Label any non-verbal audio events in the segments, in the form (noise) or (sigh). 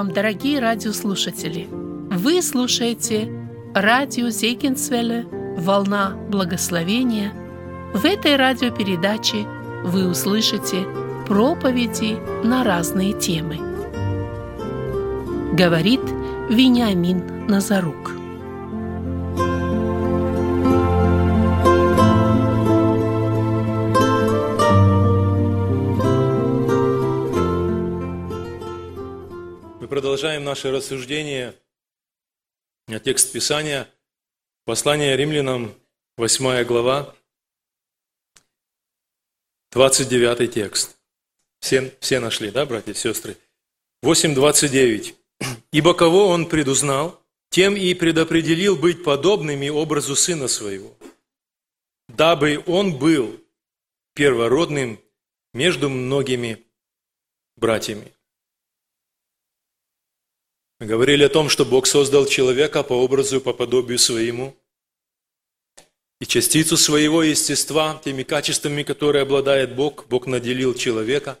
вам, дорогие радиослушатели! Вы слушаете радио Зейкинсвелле «Волна благословения». В этой радиопередаче вы услышите проповеди на разные темы. Говорит Вениамин Назарук. Продолжаем наше рассуждение на текст Писания, послание римлянам, 8 глава, 29 текст. Все, все нашли, да, братья и сестры? 8.29. «Ибо кого он предузнал, тем и предопределил быть подобными образу Сына Своего, дабы он был первородным между многими братьями». Мы говорили о том, что Бог создал человека по образу и по подобию своему. И частицу своего естества, теми качествами, которые обладает Бог, Бог наделил человека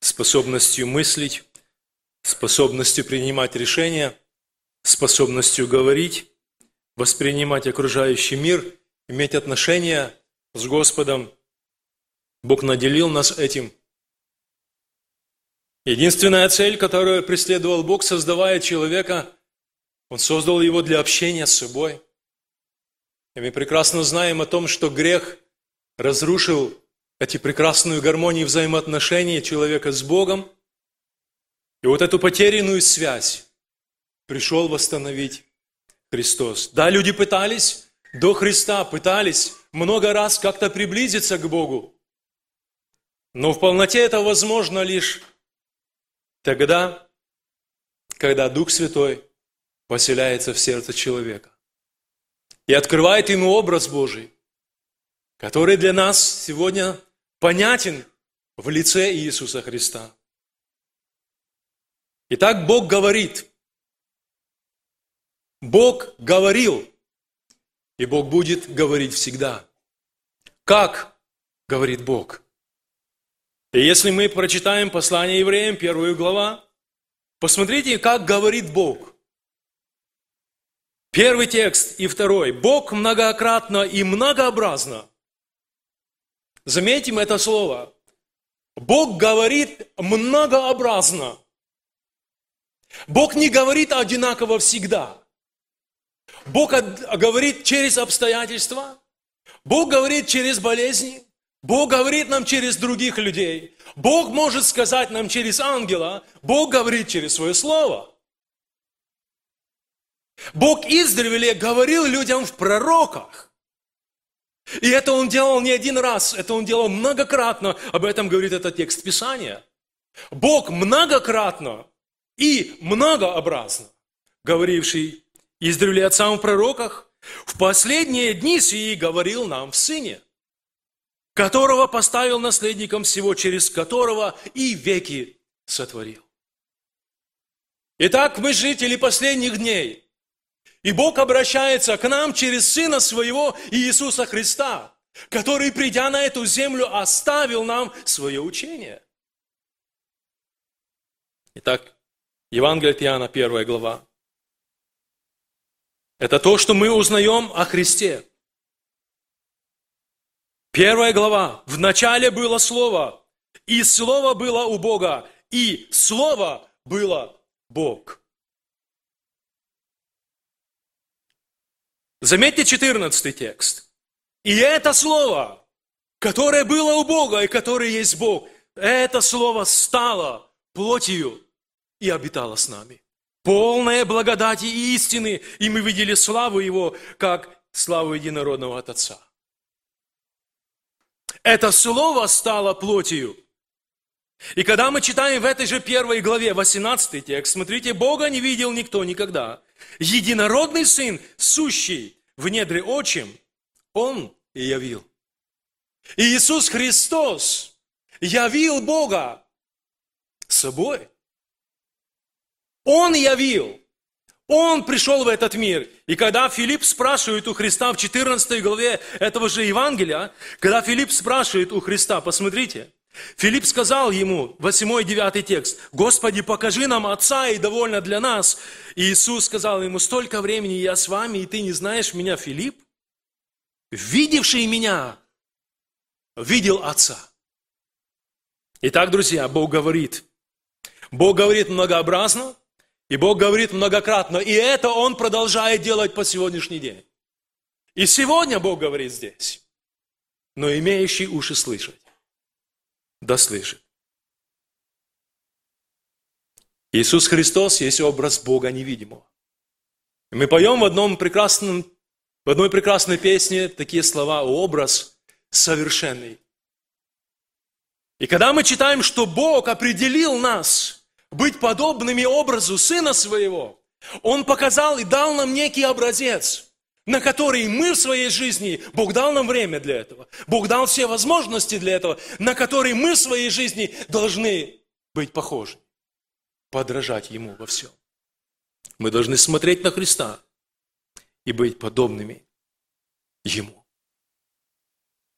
способностью мыслить, способностью принимать решения, способностью говорить, воспринимать окружающий мир, иметь отношения с Господом. Бог наделил нас этим – Единственная цель, которую преследовал Бог, создавая человека, Он создал его для общения с собой. И мы прекрасно знаем о том, что грех разрушил эти прекрасную гармонию взаимоотношений человека с Богом. И вот эту потерянную связь пришел восстановить Христос. Да, люди пытались до Христа, пытались много раз как-то приблизиться к Богу. Но в полноте это возможно лишь Тогда, когда Дух Святой поселяется в сердце человека и открывает ему образ Божий, который для нас сегодня понятен в лице Иисуса Христа. Итак, Бог говорит. Бог говорил, и Бог будет говорить всегда. Как говорит Бог? И если мы прочитаем послание евреям, первую глава, посмотрите, как говорит Бог. Первый текст и второй. Бог многократно и многообразно. Заметим это слово. Бог говорит многообразно. Бог не говорит одинаково всегда. Бог говорит через обстоятельства. Бог говорит через болезни. Бог говорит нам через других людей. Бог может сказать нам через ангела. Бог говорит через свое слово. Бог издревле говорил людям в пророках. И это Он делал не один раз, это Он делал многократно. Об этом говорит этот текст Писания. Бог многократно и многообразно, говоривший издревле отцам в пророках, в последние дни сии говорил нам в Сыне которого поставил наследником всего, через которого и веки сотворил. Итак, мы жители последних дней. И Бог обращается к нам через Сына Своего Иисуса Христа, который, придя на эту землю, оставил нам свое учение. Итак, Евангелие от Иоанна, первая глава. Это то, что мы узнаем о Христе. Первая глава. В начале было Слово, и Слово было у Бога, и Слово было Бог. Заметьте 14 текст. И это Слово, которое было у Бога и которое есть Бог, это Слово стало плотью и обитало с нами. Полное благодати и истины, и мы видели славу Его, как славу единородного от Отца. Это слово стало плотью. И когда мы читаем в этой же первой главе, 18 текст, смотрите, Бога не видел никто никогда. Единородный Сын, сущий в недре отчим, Он и явил. И Иисус Христос явил Бога собой. Он явил. Он пришел в этот мир. И когда Филипп спрашивает у Христа в 14 главе этого же Евангелия, когда Филипп спрашивает у Христа, посмотрите, Филипп сказал ему, 8-9 текст, «Господи, покажи нам Отца, и довольно для нас». И Иисус сказал ему, «Столько времени я с вами, и ты не знаешь меня, Филипп? Видевший меня, видел Отца». Итак, друзья, Бог говорит. Бог говорит многообразно, и Бог говорит многократно. И это Он продолжает делать по сегодняшний день. И сегодня Бог говорит здесь. Но имеющий уши слышать да слышит. Иисус Христос есть образ Бога невидимого. Мы поем в, одном прекрасном, в одной прекрасной песне такие слова «образ совершенный». И когда мы читаем, что Бог определил нас быть подобными образу Сына Своего, Он показал и дал нам некий образец – на которые мы в своей жизни, Бог дал нам время для этого, Бог дал все возможности для этого, на которые мы в своей жизни должны быть похожи, подражать Ему во всем. Мы должны смотреть на Христа и быть подобными Ему.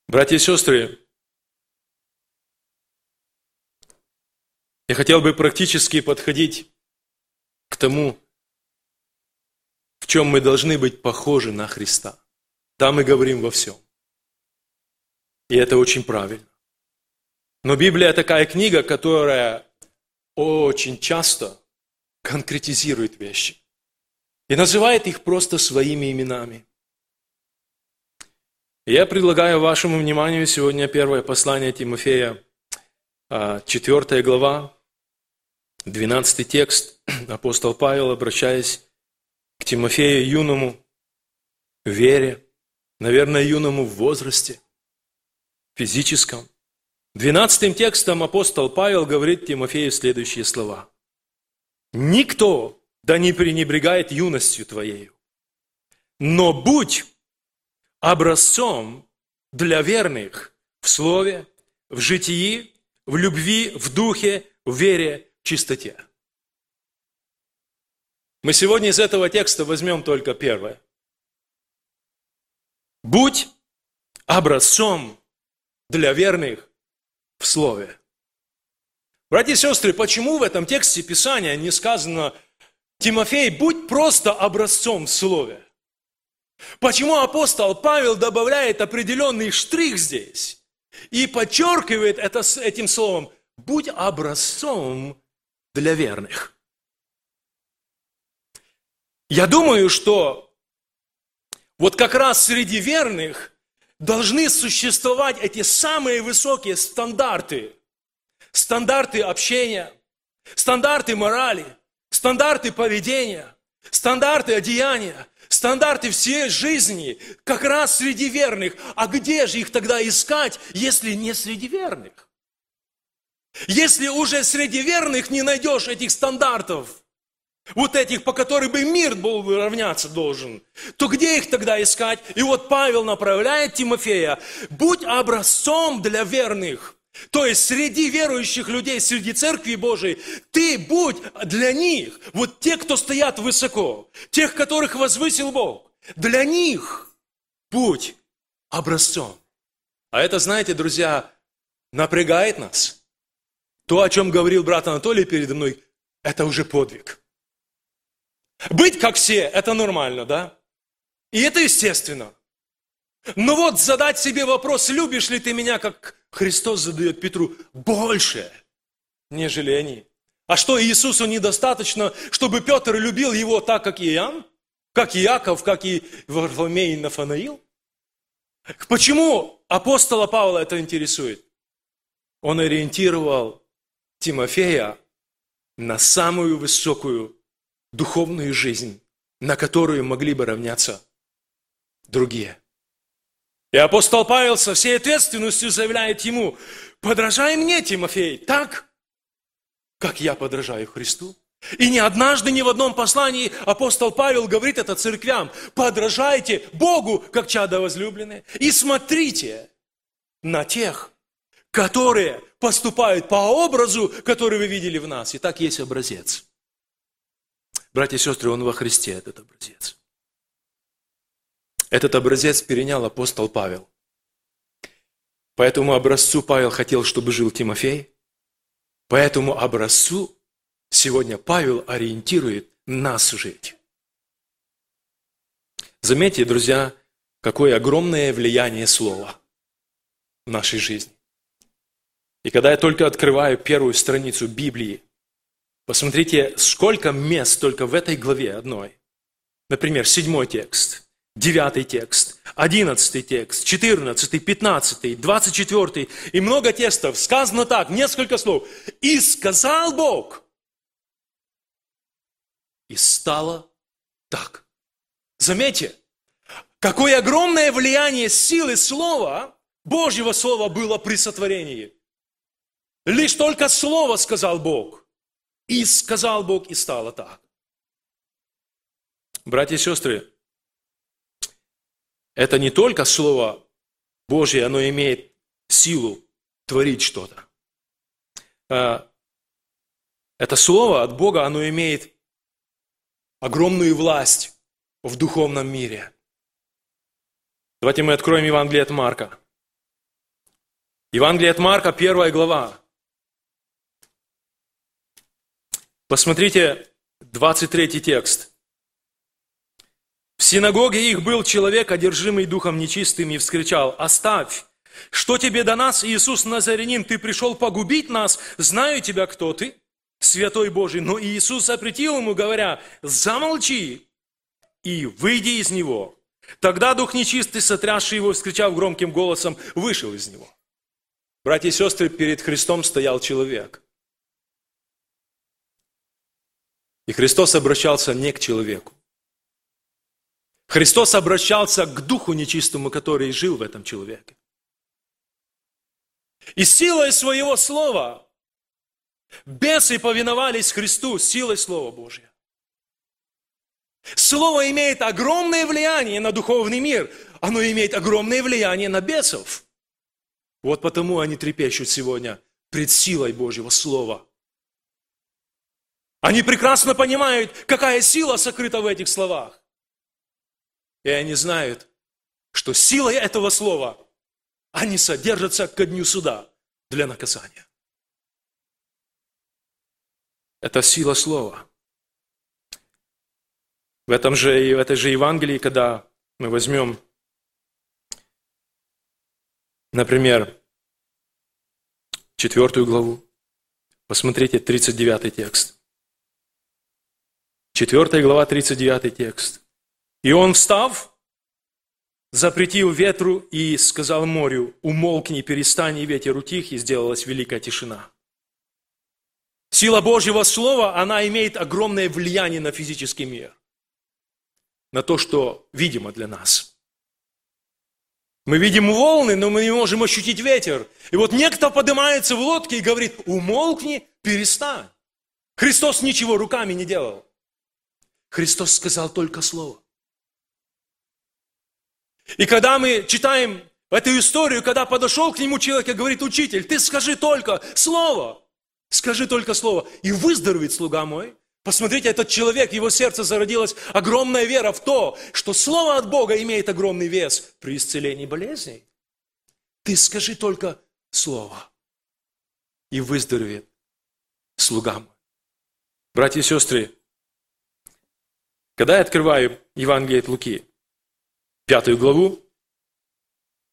Братья и сестры, я хотел бы практически подходить к тому, в чем мы должны быть похожи на Христа. Там мы говорим во всем. И это очень правильно. Но Библия такая книга, которая очень часто конкретизирует вещи и называет их просто своими именами. я предлагаю вашему вниманию сегодня первое послание Тимофея, 4 а, глава, 12 текст. Апостол Павел, обращаясь к Тимофею юному в вере, наверное, юному в возрасте, физическом. Двенадцатым текстом апостол Павел говорит Тимофею следующие слова. «Никто да не пренебрегает юностью твоею, но будь образцом для верных в слове, в житии, в любви, в духе, в вере, чистоте». Мы сегодня из этого текста возьмем только первое. Будь образцом для верных в Слове. Братья и сестры, почему в этом тексте Писания не сказано «Тимофей, будь просто образцом в Слове»? Почему апостол Павел добавляет определенный штрих здесь и подчеркивает это этим словом «будь образцом для верных»? Я думаю, что вот как раз среди верных должны существовать эти самые высокие стандарты. Стандарты общения, стандарты морали, стандарты поведения, стандарты одеяния, стандарты всей жизни, как раз среди верных. А где же их тогда искать, если не среди верных? Если уже среди верных не найдешь этих стандартов – вот этих, по которым бы мир был бы равняться должен, то где их тогда искать? И вот Павел направляет Тимофея, будь образцом для верных. То есть среди верующих людей, среди церкви Божией, ты будь для них, вот те, кто стоят высоко, тех, которых возвысил Бог, для них будь образцом. А это, знаете, друзья, напрягает нас. То, о чем говорил брат Анатолий передо мной, это уже подвиг. Быть как все, это нормально, да? И это естественно. Но вот задать себе вопрос, любишь ли ты меня, как Христос задает Петру, больше, нежели они. А что, Иисусу недостаточно, чтобы Петр любил его так, как и Иоанн? Как и Яков, как и Варфоломей и Нафанаил? Почему апостола Павла это интересует? Он ориентировал Тимофея на самую высокую духовную жизнь, на которую могли бы равняться другие. И апостол Павел со всей ответственностью заявляет ему, подражай мне, Тимофей, так, как я подражаю Христу. И не однажды, ни в одном послании апостол Павел говорит это церквям, подражайте Богу, как чадо возлюбленные, и смотрите на тех, которые поступают по образу, который вы видели в нас. И так есть образец. Братья и сестры, он во Христе, этот образец. Этот образец перенял апостол Павел. По этому образцу Павел хотел, чтобы жил Тимофей. По этому образцу сегодня Павел ориентирует нас жить. Заметьте, друзья, какое огромное влияние слова в нашей жизни. И когда я только открываю первую страницу Библии, посмотрите, сколько мест только в этой главе одной. Например, седьмой текст, девятый текст, одиннадцатый текст, четырнадцатый, пятнадцатый, двадцать четвертый и много текстов. Сказано так, несколько слов. «И сказал Бог, и стало так». Заметьте, какое огромное влияние силы слова, Божьего слова было при сотворении. Лишь только слово сказал Бог. И сказал Бог, и стало так. Братья и сестры, это не только Слово Божье, оно имеет силу творить что-то. А, это Слово от Бога, оно имеет огромную власть в духовном мире. Давайте мы откроем Евангелие от Марка. Евангелие от Марка, первая глава. Посмотрите 23 текст. В синагоге их был человек, одержимый духом нечистым, и вскричал, «Оставь! Что тебе до нас, Иисус Назарянин? Ты пришел погубить нас? Знаю тебя, кто ты, Святой Божий». Но Иисус запретил ему, говоря, «Замолчи! и выйди из него. Тогда дух нечистый, сотрясший его, вскричав громким голосом, вышел из него. Братья и сестры, перед Христом стоял человек. И Христос обращался не к человеку. Христос обращался к духу нечистому, который жил в этом человеке. И силой своего слова бесы повиновались Христу силой Слова Божьего. Слово имеет огромное влияние на духовный мир. Оно имеет огромное влияние на бесов. Вот потому они трепещут сегодня пред силой Божьего Слова. Они прекрасно понимают, какая сила сокрыта в этих словах. И они знают, что силой этого слова они содержатся ко дню суда для наказания. Это сила слова. В этом же, в этой же Евангелии, когда мы возьмем, например, четвертую главу, посмотрите 39 текст. Четвертая глава, 39 текст. «И он, встав, запретил ветру и сказал морю, умолкни, перестань, и ветер утих, и сделалась великая тишина». Сила Божьего Слова, она имеет огромное влияние на физический мир на то, что видимо для нас. Мы видим волны, но мы не можем ощутить ветер. И вот некто поднимается в лодке и говорит, умолкни, перестань. Христос ничего руками не делал. Христос сказал только слово. И когда мы читаем эту историю, когда подошел к нему человек и говорит, учитель, ты скажи только слово, скажи только слово, и выздоровеет слуга мой, Посмотрите, этот человек, его сердце зародилась огромная вера в то, что Слово от Бога имеет огромный вес при исцелении болезней. Ты скажи только Слово, и выздоровеет слуга мой. Братья и сестры, когда я открываю Евангелие от Луки, пятую главу,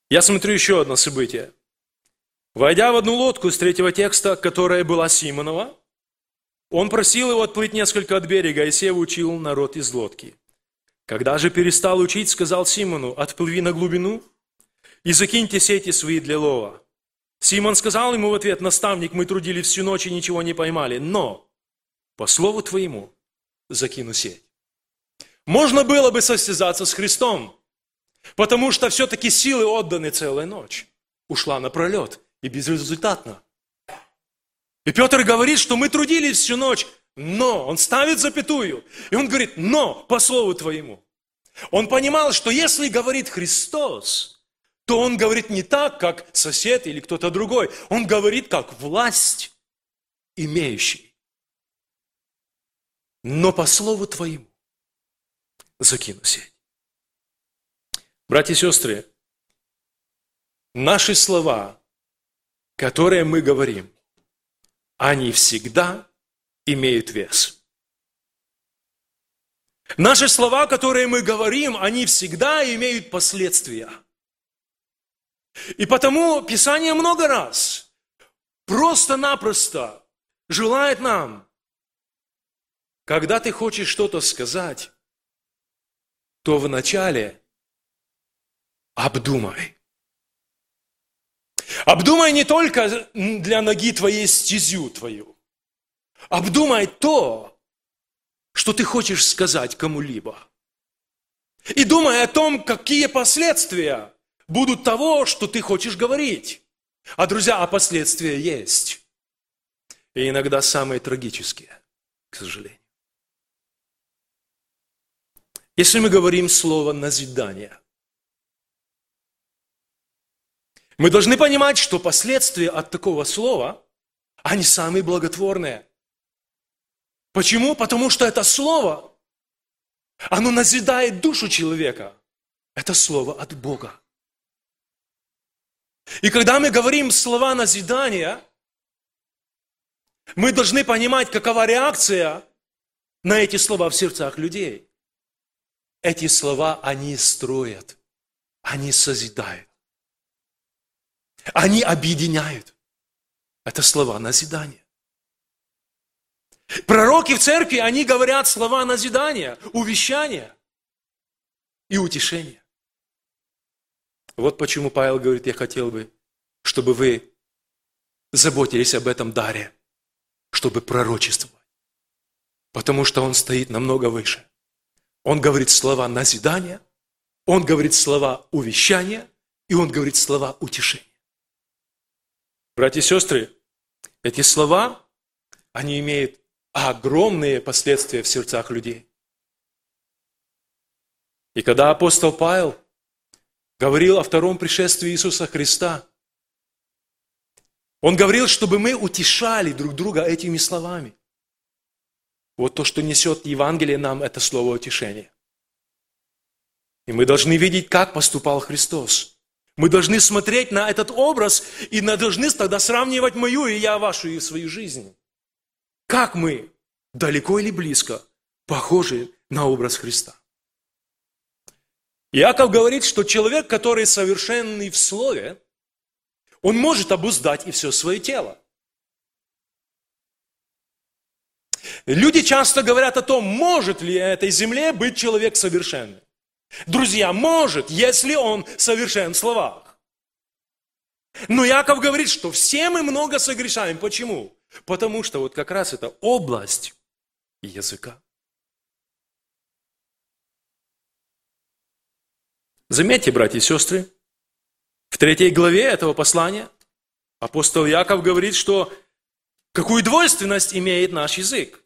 я смотрю еще одно событие. Войдя в одну лодку с третьего текста, которая была Симонова, он просил его отплыть несколько от берега, и Сев учил народ из лодки. Когда же перестал учить, сказал Симону, отплыви на глубину и закиньте сети свои для лова. Симон сказал ему в ответ, наставник, мы трудили всю ночь и ничего не поймали, но по слову твоему закину сеть. Можно было бы состязаться с Христом, потому что все-таки силы отданы целая ночь. Ушла напролет и безрезультатно. И Петр говорит, что мы трудились всю ночь, но, он ставит запятую, и он говорит, но, по слову твоему. Он понимал, что если говорит Христос, то он говорит не так, как сосед или кто-то другой. Он говорит как власть имеющий. Но по слову твоему закину сеть. Братья и сестры, наши слова, которые мы говорим, они всегда имеют вес. Наши слова, которые мы говорим, они всегда имеют последствия. И потому Писание много раз просто-напросто желает нам, когда ты хочешь что-то сказать, то вначале обдумай. Обдумай не только для ноги твоей стезю твою. Обдумай то, что ты хочешь сказать кому-либо. И думай о том, какие последствия будут того, что ты хочешь говорить. А, друзья, а последствия есть. И иногда самые трагические, к сожалению. Если мы говорим слово «назидание», мы должны понимать, что последствия от такого слова, они самые благотворные. Почему? Потому что это слово, оно назидает душу человека. Это слово от Бога. И когда мы говорим слова назидания, мы должны понимать, какова реакция на эти слова в сердцах людей. Эти слова, они строят, они созидают, они объединяют. Это слова назидания. Пророки в церкви, они говорят слова назидания, увещания и утешения. Вот почему Павел говорит, я хотел бы, чтобы вы заботились об этом даре, чтобы пророчествовать. Потому что он стоит намного выше. Он говорит слова назидания, он говорит слова увещания, и он говорит слова утешения. Братья и сестры, эти слова, они имеют огромные последствия в сердцах людей. И когда апостол Павел говорил о втором пришествии Иисуса Христа, он говорил, чтобы мы утешали друг друга этими словами. Вот то, что несет Евангелие нам, это слово утешения. И мы должны видеть, как поступал Христос. Мы должны смотреть на этот образ и должны тогда сравнивать мою и я вашу и свою жизнь. Как мы, далеко или близко, похожи на образ Христа. Иаков говорит, что человек, который совершенный в слове, он может обуздать и все свое тело. Люди часто говорят о том, может ли на этой земле быть человек совершенный. Друзья, может, если он совершен в словах. Но Яков говорит, что все мы много согрешаем. Почему? Потому что вот как раз это область языка. Заметьте, братья и сестры, в третьей главе этого послания апостол Яков говорит, что какую двойственность имеет наш язык.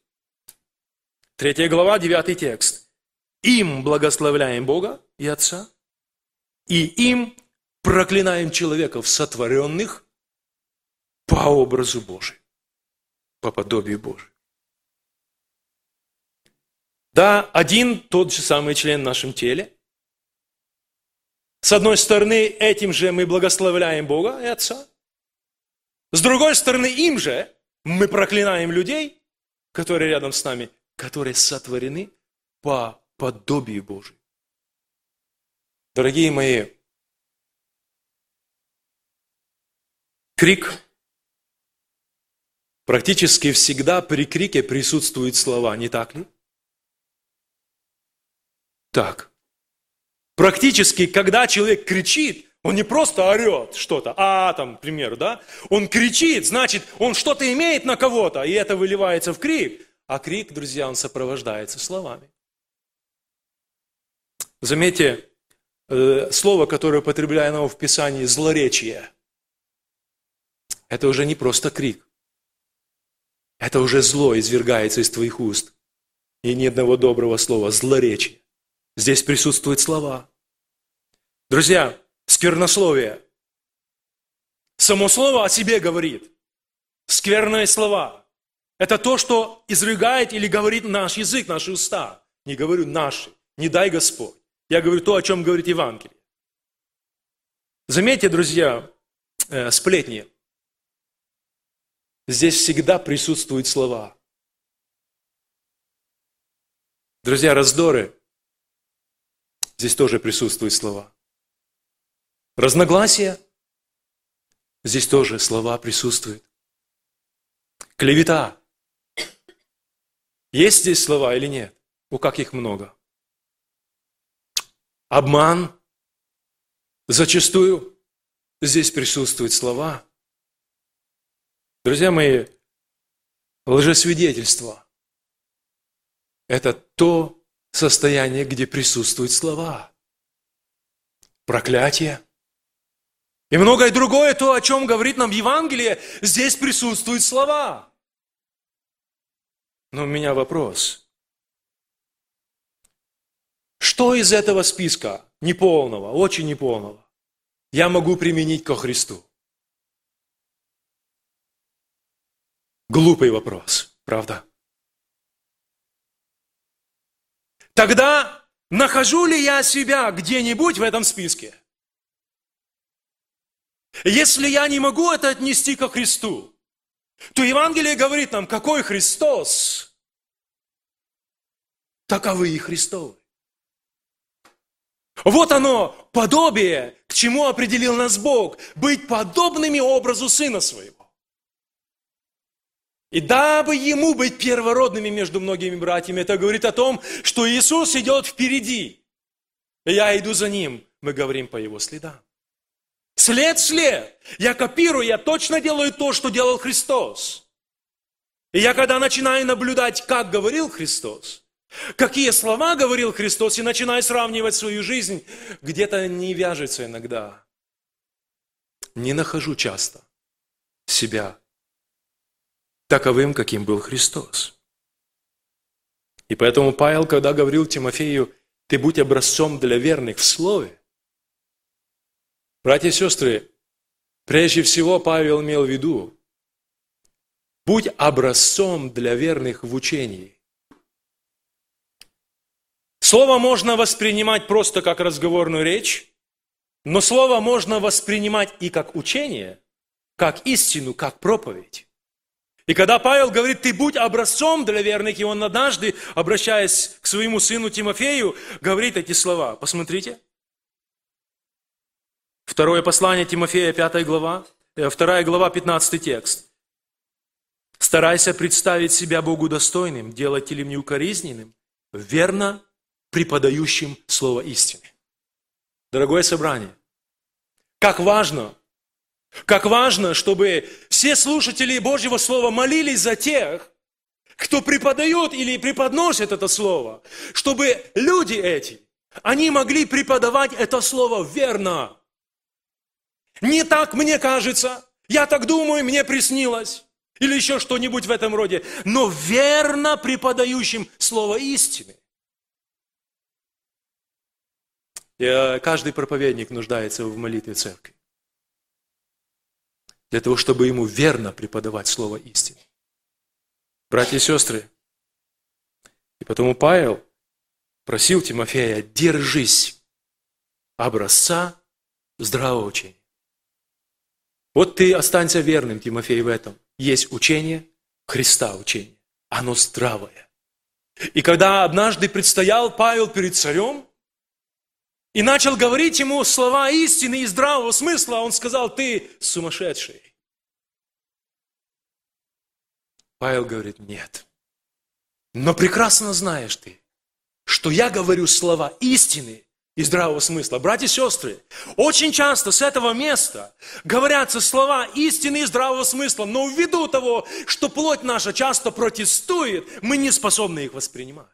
Третья глава, девятый текст. Им благословляем Бога и Отца, и им проклинаем человеков, сотворенных по образу Божию, по подобию Божию. Да, один тот же самый член в нашем теле. С одной стороны, этим же мы благословляем Бога и Отца. С другой стороны, им же мы проклинаем людей, которые рядом с нами, которые сотворены по подобию Божию. Дорогие мои, крик. Практически всегда при крике присутствуют слова, не так ли? Так. Практически, когда человек кричит, он не просто орет что-то, а там, к примеру, да? Он кричит, значит, он что-то имеет на кого-то, и это выливается в крик. А крик, друзья, он сопровождается словами. Заметьте, э, слово, которое употребляемо в Писании, злоречие. Это уже не просто крик. Это уже зло извергается из твоих уст. И ни одного доброго слова, злоречие. Здесь присутствуют слова. Друзья, сквернословие. Само слово о себе говорит. Скверные слова. Это то, что изрыгает или говорит наш язык, наши уста. Не говорю наши, не дай Господь. Я говорю то, о чем говорит Евангелие. Заметьте, друзья, э, сплетни. Здесь всегда присутствуют слова. Друзья, раздоры. Здесь тоже присутствуют слова. Разногласия. Здесь тоже слова присутствуют. Клевета. Есть здесь слова или нет? О, как их много. Обман. Зачастую здесь присутствуют слова. Друзья мои, лжесвидетельство – это то состояние, где присутствуют слова. Проклятие. И многое другое, то, о чем говорит нам Евангелие, здесь присутствуют слова. Но у меня вопрос. Что из этого списка, неполного, очень неполного, я могу применить ко Христу? Глупый вопрос, правда? Тогда нахожу ли я себя где-нибудь в этом списке? Если я не могу это отнести ко Христу, то Евангелие говорит нам, какой Христос, таковы и Христовы. Вот оно, подобие, к чему определил нас Бог, быть подобными образу Сына Своего. И дабы Ему быть первородными между многими братьями, это говорит о том, что Иисус идет впереди. Я иду за Ним, мы говорим по Его следам. След след. Я копирую, я точно делаю то, что делал Христос. И я когда начинаю наблюдать, как говорил Христос, какие слова говорил Христос, и начинаю сравнивать свою жизнь, где-то не вяжется иногда. Не нахожу часто себя таковым, каким был Христос. И поэтому Павел, когда говорил Тимофею, ты будь образцом для верных в слове, Братья и сестры, прежде всего Павел имел в виду, будь образцом для верных в учении. Слово можно воспринимать просто как разговорную речь, но слово можно воспринимать и как учение, как истину, как проповедь. И когда Павел говорит, ты будь образцом для верных, и он однажды, обращаясь к своему сыну Тимофею, говорит эти слова. Посмотрите. Второе послание Тимофея, 5 глава, 2 э, глава, 15 текст. «Старайся представить себя Богу достойным, делателем неукоризненным, верно преподающим слово истины». Дорогое собрание, как важно, как важно, чтобы все слушатели Божьего Слова молились за тех, кто преподает или преподносит это Слово, чтобы люди эти, они могли преподавать это Слово верно, не так мне кажется, я так думаю, мне приснилось. Или еще что-нибудь в этом роде. Но верно преподающим слово истины. И э, каждый проповедник нуждается в молитве церкви. Для того, чтобы ему верно преподавать слово истины. Братья и сестры, и потому Павел просил Тимофея, держись образца здравого учения. Вот ты останься верным, Тимофей, в этом. Есть учение, Христа учение. Оно здравое. И когда однажды предстоял Павел перед царем и начал говорить ему слова истины и здравого смысла, он сказал, ты сумасшедший. Павел говорит, нет. Но прекрасно знаешь ты, что я говорю слова истины и здравого смысла. Братья и сестры, очень часто с этого места говорятся слова истины и здравого смысла, но ввиду того, что плоть наша часто протестует, мы не способны их воспринимать.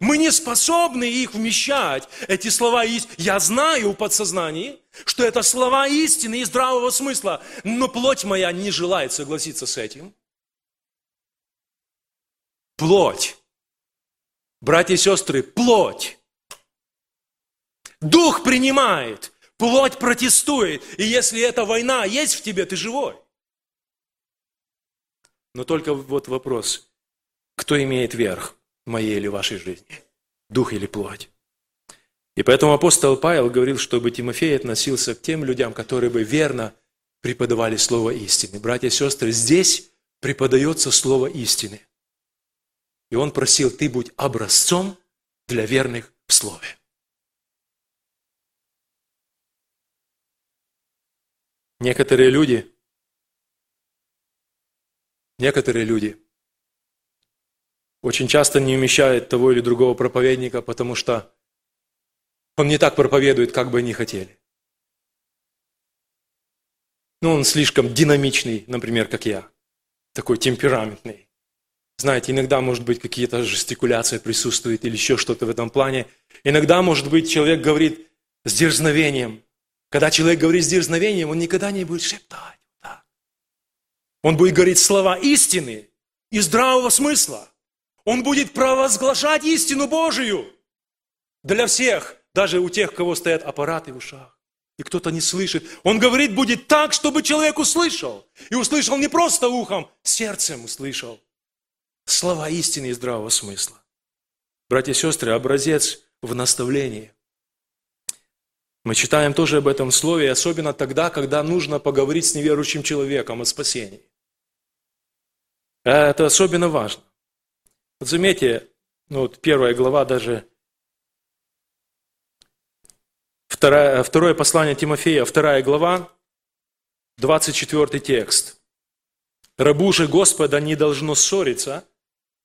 Мы не способны их вмещать, эти слова истины. Я знаю в подсознании, что это слова истины и здравого смысла, но плоть моя не желает согласиться с этим. Плоть. Братья и сестры, плоть Дух принимает, плоть протестует. И если эта война есть в тебе, ты живой. Но только вот вопрос, кто имеет верх в моей или вашей жизни? Дух или плоть? И поэтому апостол Павел говорил, чтобы Тимофей относился к тем людям, которые бы верно преподавали слово истины. Братья и сестры, здесь преподается слово истины. И он просил, ты будь образцом для верных в слове. Некоторые люди, некоторые люди очень часто не умещают того или другого проповедника, потому что он не так проповедует, как бы они хотели. Ну, он слишком динамичный, например, как я, такой темпераментный. Знаете, иногда, может быть, какие-то жестикуляции присутствуют или еще что-то в этом плане. Иногда, может быть, человек говорит с дерзновением. Когда человек говорит с дерзновением, он никогда не будет шептать. Так. Он будет говорить слова истины и здравого смысла. Он будет провозглашать истину Божию для всех, даже у тех, кого стоят аппараты в ушах. И кто-то не слышит. Он говорит, будет так, чтобы человек услышал. И услышал не просто ухом, сердцем услышал. Слова истины и здравого смысла. Братья и сестры, образец в наставлении. Мы читаем тоже об этом слове, особенно тогда, когда нужно поговорить с неверующим человеком о спасении. Это особенно важно. Вот заметьте, ну вот первая глава даже, вторая, второе послание Тимофея, вторая глава, 24 текст. «Рабу же Господа не должно ссориться,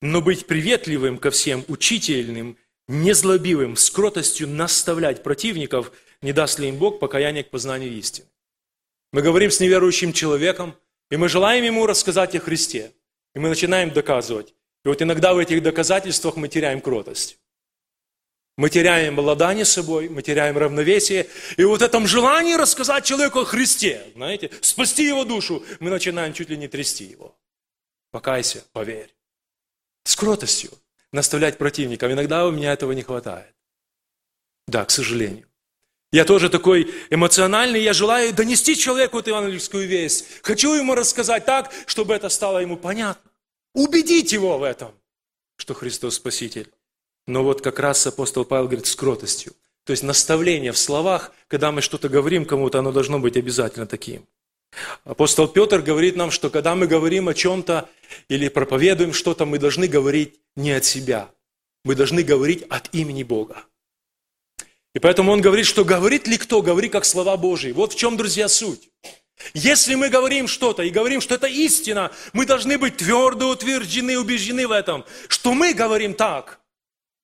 но быть приветливым ко всем, учительным, незлобивым, с кротостью наставлять противников, не даст ли им Бог покаяние к познанию истины». Мы говорим с неверующим человеком, и мы желаем ему рассказать о Христе. И мы начинаем доказывать. И вот иногда в этих доказательствах мы теряем кротость. Мы теряем обладание собой, мы теряем равновесие. И вот этом желании рассказать человеку о Христе, знаете, спасти его душу, мы начинаем чуть ли не трясти его. Покайся, поверь. С кротостью наставлять противникам. Иногда у меня этого не хватает. Да, к сожалению. Я тоже такой эмоциональный, я желаю донести человеку эту евангельскую весть. Хочу ему рассказать так, чтобы это стало ему понятно. Убедить его в этом, что Христос Спаситель. Но вот как раз апостол Павел говорит с кротостью. То есть наставление в словах, когда мы что-то говорим кому-то, оно должно быть обязательно таким. Апостол Петр говорит нам, что когда мы говорим о чем-то или проповедуем что-то, мы должны говорить не от себя. Мы должны говорить от имени Бога. И поэтому он говорит, что говорит ли кто, говори как слова Божьи. Вот в чем, друзья, суть. Если мы говорим что-то и говорим, что это истина, мы должны быть твердо утверждены, убеждены в этом, что мы говорим так,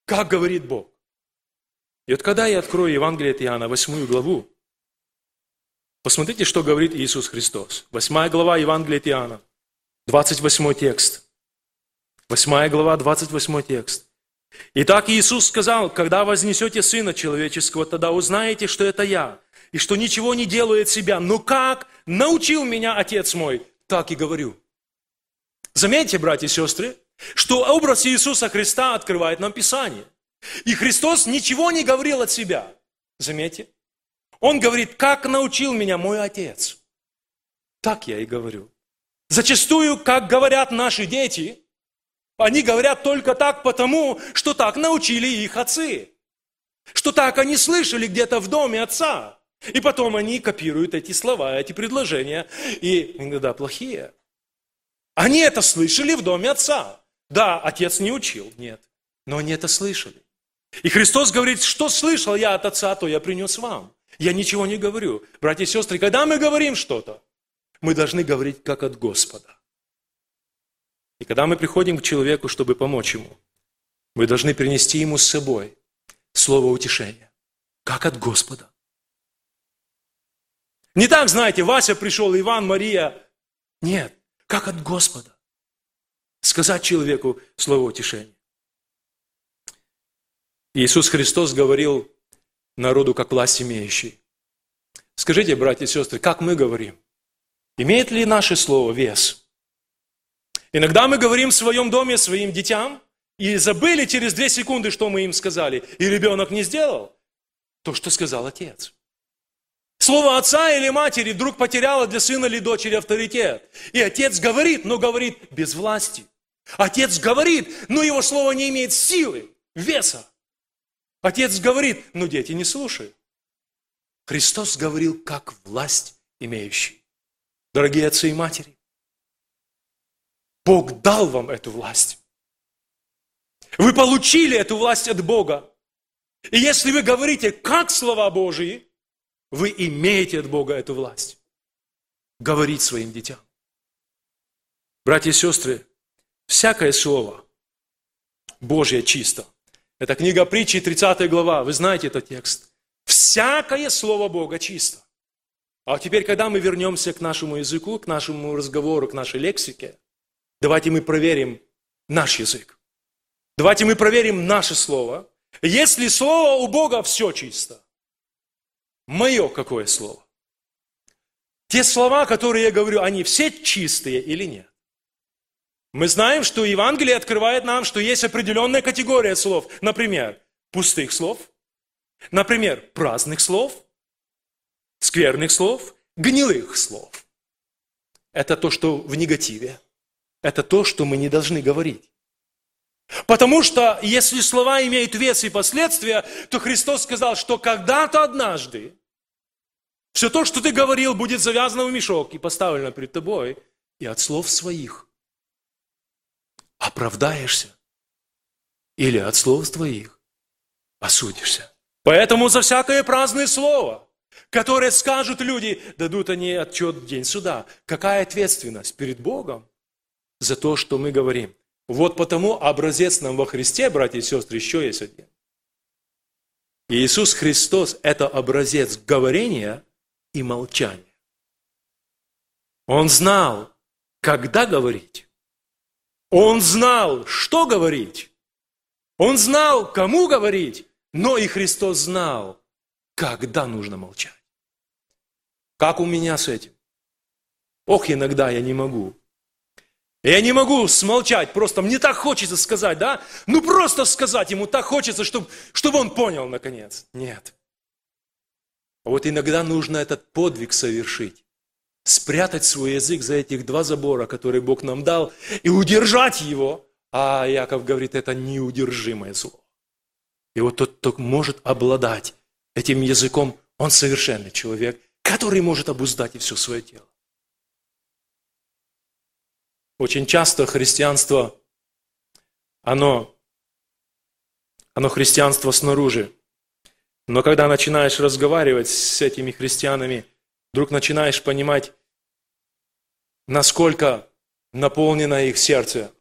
как говорит Бог. И вот когда я открою Евангелие от Иоанна, 8 главу, посмотрите, что говорит Иисус Христос. 8 глава Евангелия от Иоанна, 28 текст. 8 глава, 28 текст. Итак, Иисус сказал, когда вознесете Сына Человеческого, тогда узнаете, что это Я, и что ничего не делает себя. Но как научил меня Отец мой, так и говорю. Заметьте, братья и сестры, что образ Иисуса Христа открывает нам Писание. И Христос ничего не говорил от себя. Заметьте. Он говорит, как научил меня мой Отец. Так я и говорю. Зачастую, как говорят наши дети, они говорят только так потому, что так научили их отцы. Что так они слышали где-то в доме отца. И потом они копируют эти слова, эти предложения, и иногда плохие. Они это слышали в доме отца. Да, отец не учил, нет, но они это слышали. И Христос говорит, что слышал я от отца, то я принес вам. Я ничего не говорю. Братья и сестры, когда мы говорим что-то, мы должны говорить как от Господа. И когда мы приходим к человеку, чтобы помочь ему, мы должны принести ему с собой слово утешения, как от Господа. Не так, знаете, Вася пришел, Иван, Мария. Нет, как от Господа. Сказать человеку слово утешения. Иисус Христос говорил народу как власть имеющий. Скажите, братья и сестры, как мы говорим? Имеет ли наше слово вес? Иногда мы говорим в своем доме своим детям и забыли через две секунды, что мы им сказали, и ребенок не сделал то, что сказал отец. Слово отца или матери вдруг потеряло для сына или дочери авторитет. И отец говорит, но говорит без власти. Отец говорит, но его слово не имеет силы, веса. Отец говорит, но дети не слушают. Христос говорил, как власть имеющий. Дорогие отцы и матери, Бог дал вам эту власть. Вы получили эту власть от Бога. И если вы говорите, как слова Божьи, вы имеете от Бога эту власть. Говорить своим детям. Братья и сестры, всякое слово Божье чисто. Это книга притчи, 30 глава. Вы знаете этот текст. Всякое слово Бога чисто. А теперь, когда мы вернемся к нашему языку, к нашему разговору, к нашей лексике, давайте мы проверим наш язык. Давайте мы проверим наше слово. Если слово у Бога все чисто, мое какое слово? Те слова, которые я говорю, они все чистые или нет? Мы знаем, что Евангелие открывает нам, что есть определенная категория слов. Например, пустых слов. Например, праздных слов. Скверных слов. Гнилых слов. Это то, что в негативе. Это то, что мы не должны говорить. Потому что если слова имеют вес и последствия, то Христос сказал, что когда-то однажды все то, что ты говорил, будет завязано в мешок и поставлено перед тобой, и от слов своих оправдаешься или от слов твоих осудишься. Поэтому за всякое праздное слово, которое скажут люди, дадут они отчет в день суда. Какая ответственность перед Богом за то, что мы говорим? Вот потому образец нам во Христе, братья и сестры, еще есть один. Иисус Христос – это образец говорения и молчания. Он знал, когда говорить, он знал, что говорить. Он знал, кому говорить. Но и Христос знал, когда нужно молчать. Как у меня с этим? Ох, иногда я не могу. Я не могу смолчать, просто мне так хочется сказать, да? Ну просто сказать ему так хочется, чтобы, чтобы он понял наконец. Нет. Вот иногда нужно этот подвиг совершить спрятать свой язык за этих два забора, которые Бог нам дал, и удержать его. А Яков говорит, это неудержимое зло. И вот тот, кто может обладать этим языком, он совершенный человек, который может обуздать и все свое тело. Очень часто христианство, оно, оно христианство снаружи. Но когда начинаешь разговаривать с этими христианами – вдруг начинаешь понимать, насколько наполнено их сердце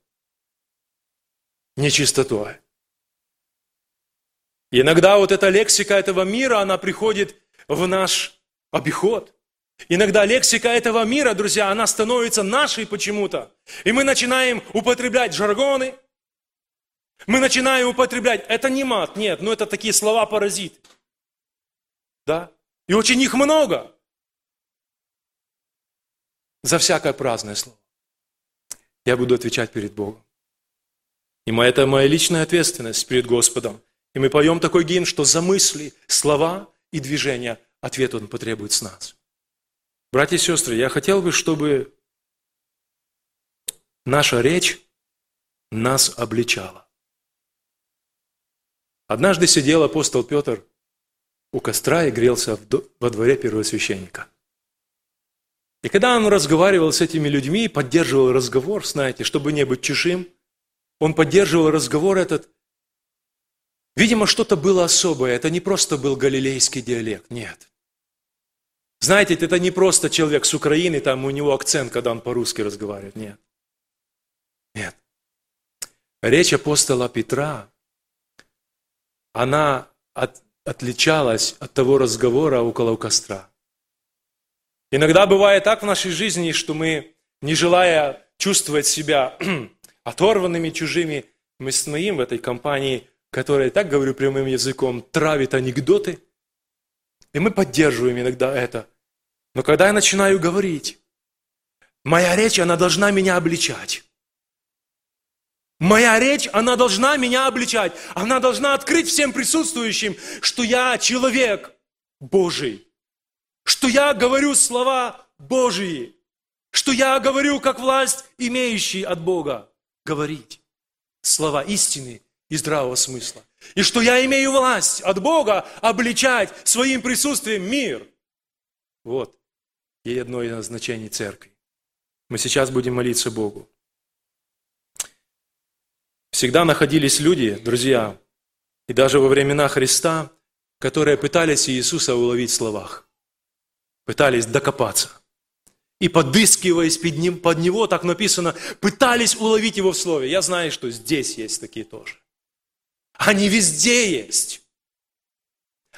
нечистотой. Иногда вот эта лексика этого мира, она приходит в наш обиход. Иногда лексика этого мира, друзья, она становится нашей почему-то. И мы начинаем употреблять жаргоны, мы начинаем употреблять, это не мат, нет, но это такие слова-паразиты. Да? И очень их много за всякое праздное слово. Я буду отвечать перед Богом. И это моя личная ответственность перед Господом. И мы поем такой гимн, что за мысли, слова и движения ответ Он потребует с нас. Братья и сестры, я хотел бы, чтобы наша речь нас обличала. Однажды сидел апостол Петр у костра и грелся во дворе первосвященника. И когда он разговаривал с этими людьми, поддерживал разговор, знаете, чтобы не быть чужим, он поддерживал разговор этот. Видимо, что-то было особое. Это не просто был галилейский диалект, нет. Знаете, это не просто человек с Украины, там у него акцент, когда он по-русски разговаривает, нет. Нет. Речь апостола Петра, она от, отличалась от того разговора около костра. Иногда бывает так в нашей жизни, что мы, не желая чувствовать себя (clears throat) оторванными, чужими, мы стоим в этой компании, которая, так говорю прямым языком, травит анекдоты, и мы поддерживаем иногда это. Но когда я начинаю говорить, моя речь, она должна меня обличать. Моя речь, она должна меня обличать. Она должна открыть всем присутствующим, что я человек Божий что я говорю слова Божьи, что я говорю как власть, имеющий от Бога говорить слова истины и здравого смысла. И что я имею власть от Бога обличать своим присутствием мир. Вот. И одно из назначений церкви. Мы сейчас будем молиться Богу. Всегда находились люди, друзья, и даже во времена Христа, которые пытались Иисуса уловить в словах. Пытались докопаться. И подыскиваясь под, ним, под него, так написано, пытались уловить его в слове. Я знаю, что здесь есть такие тоже. Они везде есть.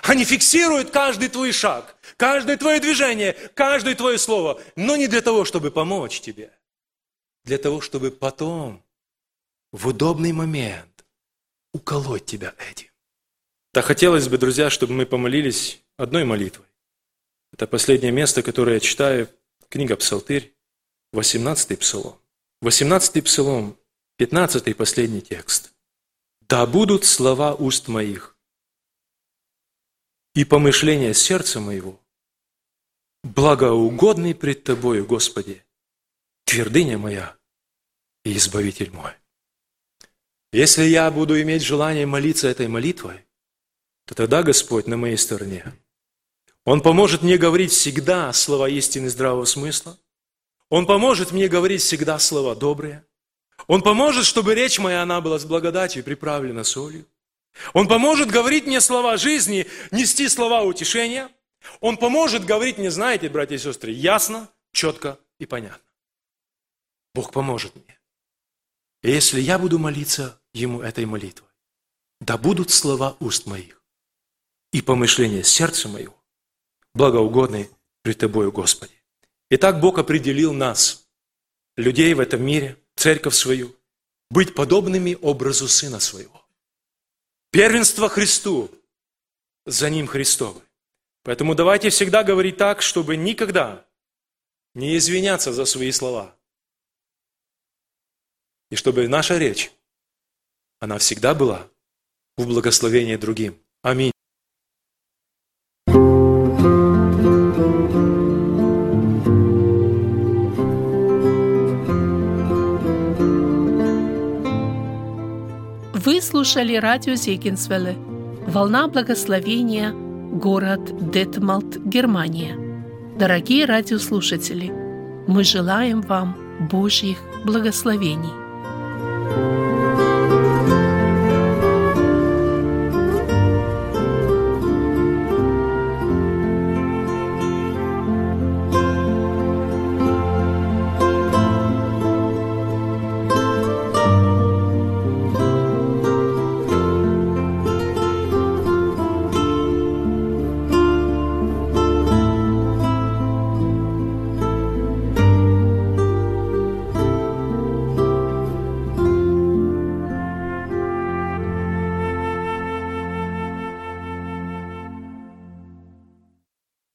Они фиксируют каждый твой шаг, каждое твое движение, каждое твое слово. Но не для того, чтобы помочь тебе. Для того, чтобы потом, в удобный момент, уколоть тебя этим. Так хотелось бы, друзья, чтобы мы помолились одной молитвой. Это последнее место, которое я читаю, книга Псалтырь, 18-й псалом. 18-й псалом, 15-й последний текст. «Да будут слова уст моих и помышления сердца моего, благоугодный пред Тобою, Господи, твердыня моя и Избавитель мой. Если я буду иметь желание молиться этой молитвой, то тогда Господь на моей стороне. Он поможет мне говорить всегда слова истины здравого смысла. Он поможет мне говорить всегда слова добрые. Он поможет, чтобы речь моя, она была с благодатью приправлена солью. Он поможет говорить мне слова жизни, нести слова утешения. Он поможет говорить мне, знаете, братья и сестры, ясно, четко и понятно. Бог поможет мне. И если я буду молиться Ему этой молитвой, да будут слова уст моих и помышления сердца моего благоугодны пред Тобою, Господи. Итак, Бог определил нас, людей в этом мире, церковь свою, быть подобными образу Сына Своего. Первенство Христу, за Ним Христовы. Поэтому давайте всегда говорить так, чтобы никогда не извиняться за свои слова. И чтобы наша речь, она всегда была в благословении другим. Аминь. Слушали радио Зегенсвелле «Волна благословения», город Детмалт, Германия. Дорогие радиослушатели, мы желаем вам Божьих благословений.